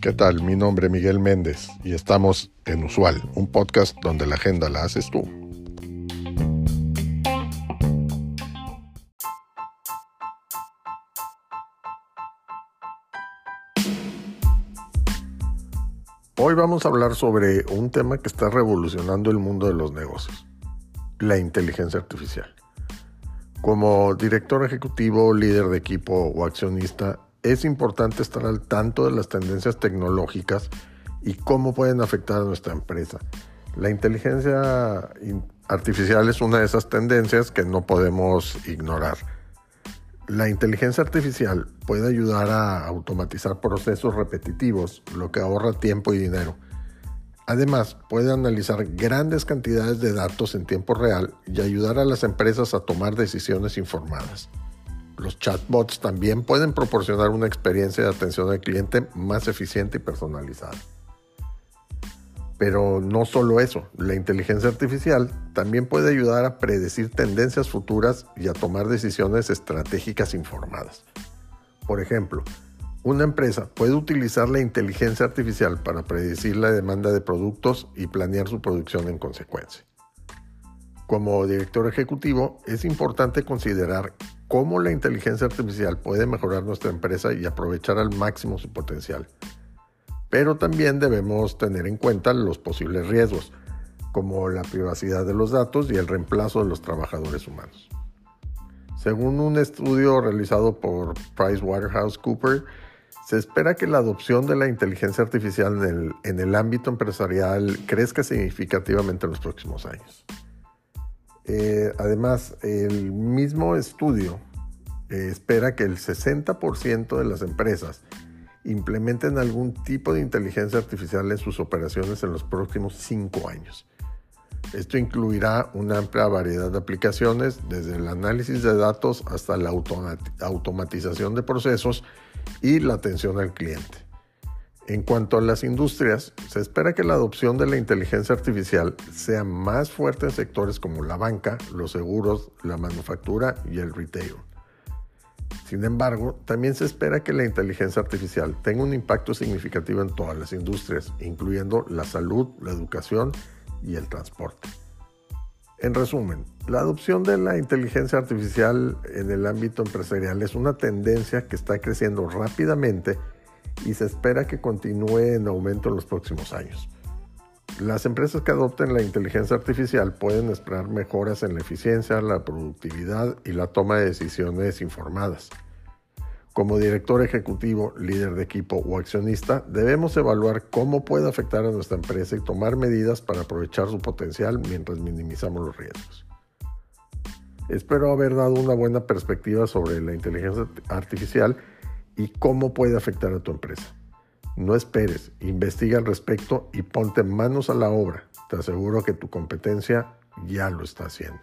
¿Qué tal? Mi nombre es Miguel Méndez y estamos en Usual, un podcast donde la agenda la haces tú. Hoy vamos a hablar sobre un tema que está revolucionando el mundo de los negocios, la inteligencia artificial. Como director ejecutivo, líder de equipo o accionista, es importante estar al tanto de las tendencias tecnológicas y cómo pueden afectar a nuestra empresa. La inteligencia artificial es una de esas tendencias que no podemos ignorar. La inteligencia artificial puede ayudar a automatizar procesos repetitivos, lo que ahorra tiempo y dinero. Además, puede analizar grandes cantidades de datos en tiempo real y ayudar a las empresas a tomar decisiones informadas. Los chatbots también pueden proporcionar una experiencia de atención al cliente más eficiente y personalizada. Pero no solo eso, la inteligencia artificial también puede ayudar a predecir tendencias futuras y a tomar decisiones estratégicas informadas. Por ejemplo, una empresa puede utilizar la inteligencia artificial para predecir la demanda de productos y planear su producción en consecuencia. Como director ejecutivo, es importante considerar cómo la inteligencia artificial puede mejorar nuestra empresa y aprovechar al máximo su potencial pero también debemos tener en cuenta los posibles riesgos, como la privacidad de los datos y el reemplazo de los trabajadores humanos. Según un estudio realizado por PricewaterhouseCoopers, se espera que la adopción de la inteligencia artificial en el, ámbito empresarial crezca significativamente en los próximos años. Eh, además, el mismo estudio eh, espera que el 60% de las empresas implementen algún tipo de inteligencia artificial en sus operaciones en los próximos cinco años. Esto incluirá una amplia variedad de aplicaciones, desde el análisis de datos hasta la automatización de procesos y la atención al cliente. En cuanto a las industrias, se espera que la adopción de la inteligencia artificial sea más fuerte en sectores como la banca, los seguros, la manufactura y el retail. Sin embargo, también se espera que la inteligencia artificial tenga un impacto significativo en todas las industrias, incluyendo la salud, la educación y el transporte. En resumen, la adopción de la inteligencia artificial en el ámbito empresarial es una tendencia que está creciendo rápidamente y se espera que continúe en aumento en los próximos años. Las empresas que adopten la inteligencia artificial pueden esperar mejoras en la eficiencia, la productividad y la toma de decisiones informadas. Como director ejecutivo, líder de equipo o accionista, debemos evaluar cómo puede afectar a nuestra empresa y tomar medidas para aprovechar su potencial mientras minimizamos los riesgos. Espero haber dado una buena perspectiva sobre la inteligencia artificial y cómo puede afectar a tu empresa. No esperes, investiga al respecto y ponte manos a la obra. Te aseguro que tu competencia ya lo está haciendo.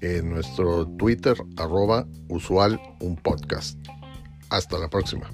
en nuestro Twitter arroba usual un podcast. Hasta la próxima.